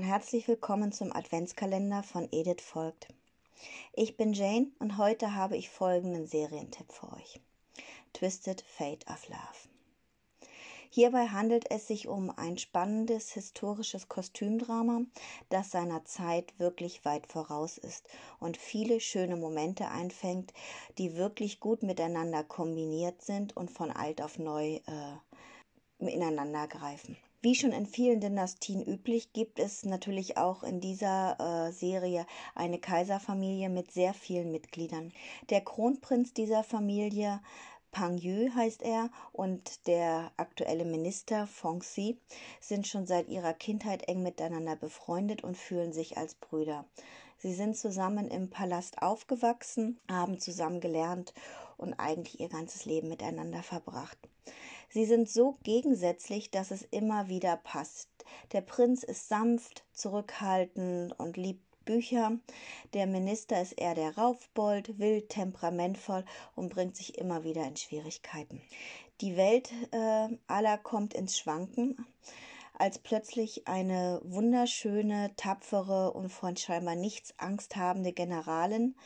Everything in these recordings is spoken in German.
herzlich willkommen zum Adventskalender von Edith folgt. Ich bin Jane und heute habe ich folgenden Serientipp für euch. Twisted Fate of Love. Hierbei handelt es sich um ein spannendes historisches Kostümdrama, das seiner Zeit wirklich weit voraus ist und viele schöne Momente einfängt, die wirklich gut miteinander kombiniert sind und von alt auf neu äh, ineinander greifen. Wie schon in vielen Dynastien üblich, gibt es natürlich auch in dieser äh, Serie eine Kaiserfamilie mit sehr vielen Mitgliedern. Der Kronprinz dieser Familie Pang Yu heißt er und der aktuelle Minister Fong Xi sind schon seit ihrer Kindheit eng miteinander befreundet und fühlen sich als Brüder. Sie sind zusammen im Palast aufgewachsen, haben zusammen gelernt und eigentlich ihr ganzes Leben miteinander verbracht. Sie sind so gegensätzlich, dass es immer wieder passt. Der Prinz ist sanft, zurückhaltend und liebt Bücher. Der Minister ist eher der Raufbold, wild, temperamentvoll und bringt sich immer wieder in Schwierigkeiten. Die Welt äh, aller kommt ins Schwanken, als plötzlich eine wunderschöne, tapfere und von scheinbar nichts Angst habende Generalin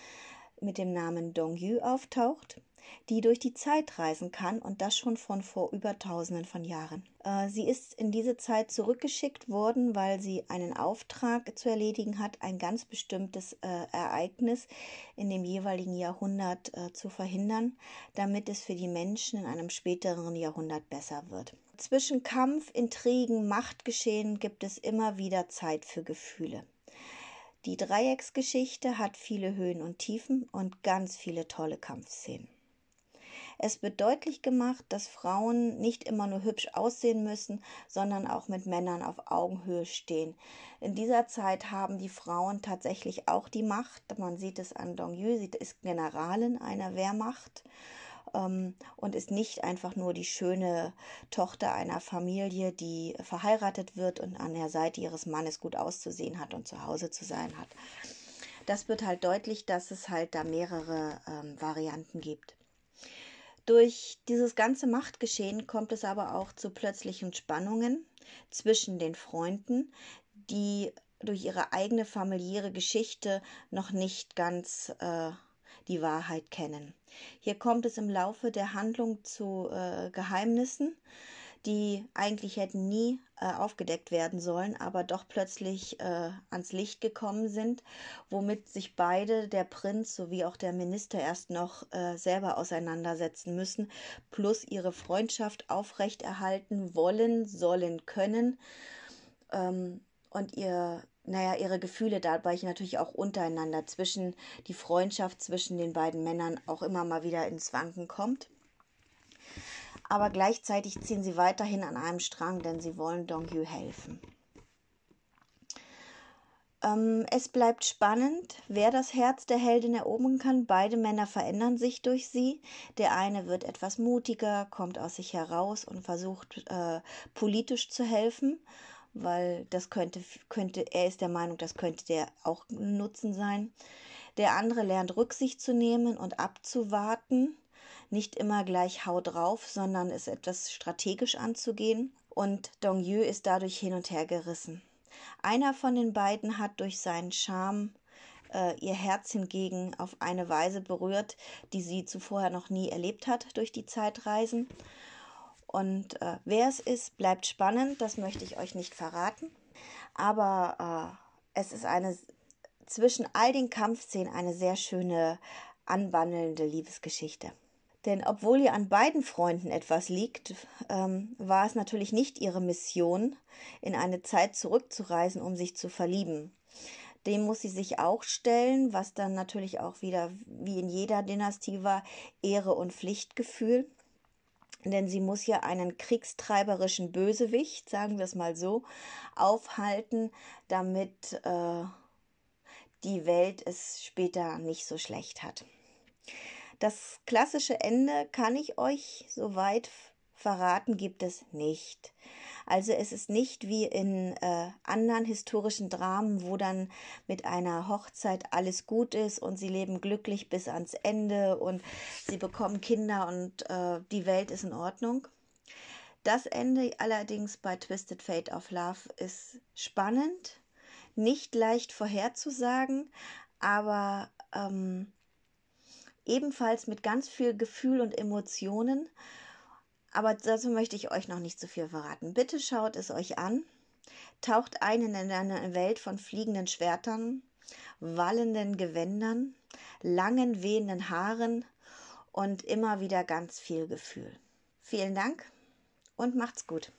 mit dem Namen Dong Yu auftaucht die durch die Zeit reisen kann und das schon von vor über tausenden von Jahren. Äh, sie ist in diese Zeit zurückgeschickt worden, weil sie einen Auftrag zu erledigen hat, ein ganz bestimmtes äh, Ereignis in dem jeweiligen Jahrhundert äh, zu verhindern, damit es für die Menschen in einem späteren Jahrhundert besser wird. Zwischen Kampf, Intrigen, Machtgeschehen gibt es immer wieder Zeit für Gefühle. Die Dreiecksgeschichte hat viele Höhen und Tiefen und ganz viele tolle Kampfszenen. Es wird deutlich gemacht, dass Frauen nicht immer nur hübsch aussehen müssen, sondern auch mit Männern auf Augenhöhe stehen. In dieser Zeit haben die Frauen tatsächlich auch die Macht. Man sieht es an Dongyu, sie ist Generalin einer Wehrmacht ähm, und ist nicht einfach nur die schöne Tochter einer Familie, die verheiratet wird und an der Seite ihres Mannes gut auszusehen hat und zu Hause zu sein hat. Das wird halt deutlich, dass es halt da mehrere ähm, Varianten gibt. Durch dieses ganze Machtgeschehen kommt es aber auch zu plötzlichen Spannungen zwischen den Freunden, die durch ihre eigene familiäre Geschichte noch nicht ganz äh, die Wahrheit kennen. Hier kommt es im Laufe der Handlung zu äh, Geheimnissen, die eigentlich hätten nie äh, aufgedeckt werden sollen, aber doch plötzlich äh, ans Licht gekommen sind, womit sich beide, der Prinz sowie auch der Minister, erst noch äh, selber auseinandersetzen müssen, plus ihre Freundschaft aufrechterhalten wollen, sollen, können ähm, und ihr naja, ihre Gefühle dabei natürlich auch untereinander zwischen die Freundschaft zwischen den beiden Männern auch immer mal wieder ins Wanken kommt aber gleichzeitig ziehen sie weiterhin an einem Strang, denn sie wollen Dongyu helfen. Ähm, es bleibt spannend, wer das Herz der Heldin erobern kann. Beide Männer verändern sich durch sie. Der eine wird etwas mutiger, kommt aus sich heraus und versucht äh, politisch zu helfen, weil das könnte, könnte, er ist der Meinung, das könnte der auch Nutzen sein. Der andere lernt Rücksicht zu nehmen und abzuwarten nicht immer gleich hau drauf, sondern es etwas strategisch anzugehen. Und Dong Yu ist dadurch hin und her gerissen. Einer von den beiden hat durch seinen Charme äh, ihr Herz hingegen auf eine Weise berührt, die sie zuvor noch nie erlebt hat durch die Zeitreisen. Und äh, wer es ist, bleibt spannend, das möchte ich euch nicht verraten. Aber äh, es ist eine zwischen all den Kampfszenen eine sehr schöne, anwandelnde Liebesgeschichte. Denn obwohl ihr an beiden Freunden etwas liegt, ähm, war es natürlich nicht ihre Mission, in eine Zeit zurückzureisen, um sich zu verlieben. Dem muss sie sich auch stellen, was dann natürlich auch wieder, wie in jeder Dynastie war, Ehre und Pflichtgefühl. Denn sie muss ja einen kriegstreiberischen Bösewicht, sagen wir es mal so, aufhalten, damit äh, die Welt es später nicht so schlecht hat. Das klassische Ende kann ich euch soweit verraten, gibt es nicht. Also es ist nicht wie in äh, anderen historischen Dramen, wo dann mit einer Hochzeit alles gut ist und sie leben glücklich bis ans Ende und sie bekommen Kinder und äh, die Welt ist in Ordnung. Das Ende allerdings bei Twisted Fate of Love ist spannend. nicht leicht vorherzusagen, aber ähm, ebenfalls mit ganz viel Gefühl und Emotionen. Aber dazu möchte ich euch noch nicht so viel verraten. Bitte schaut es euch an. Taucht ein in eine Welt von fliegenden Schwertern, wallenden Gewändern, langen wehenden Haaren und immer wieder ganz viel Gefühl. Vielen Dank und macht's gut.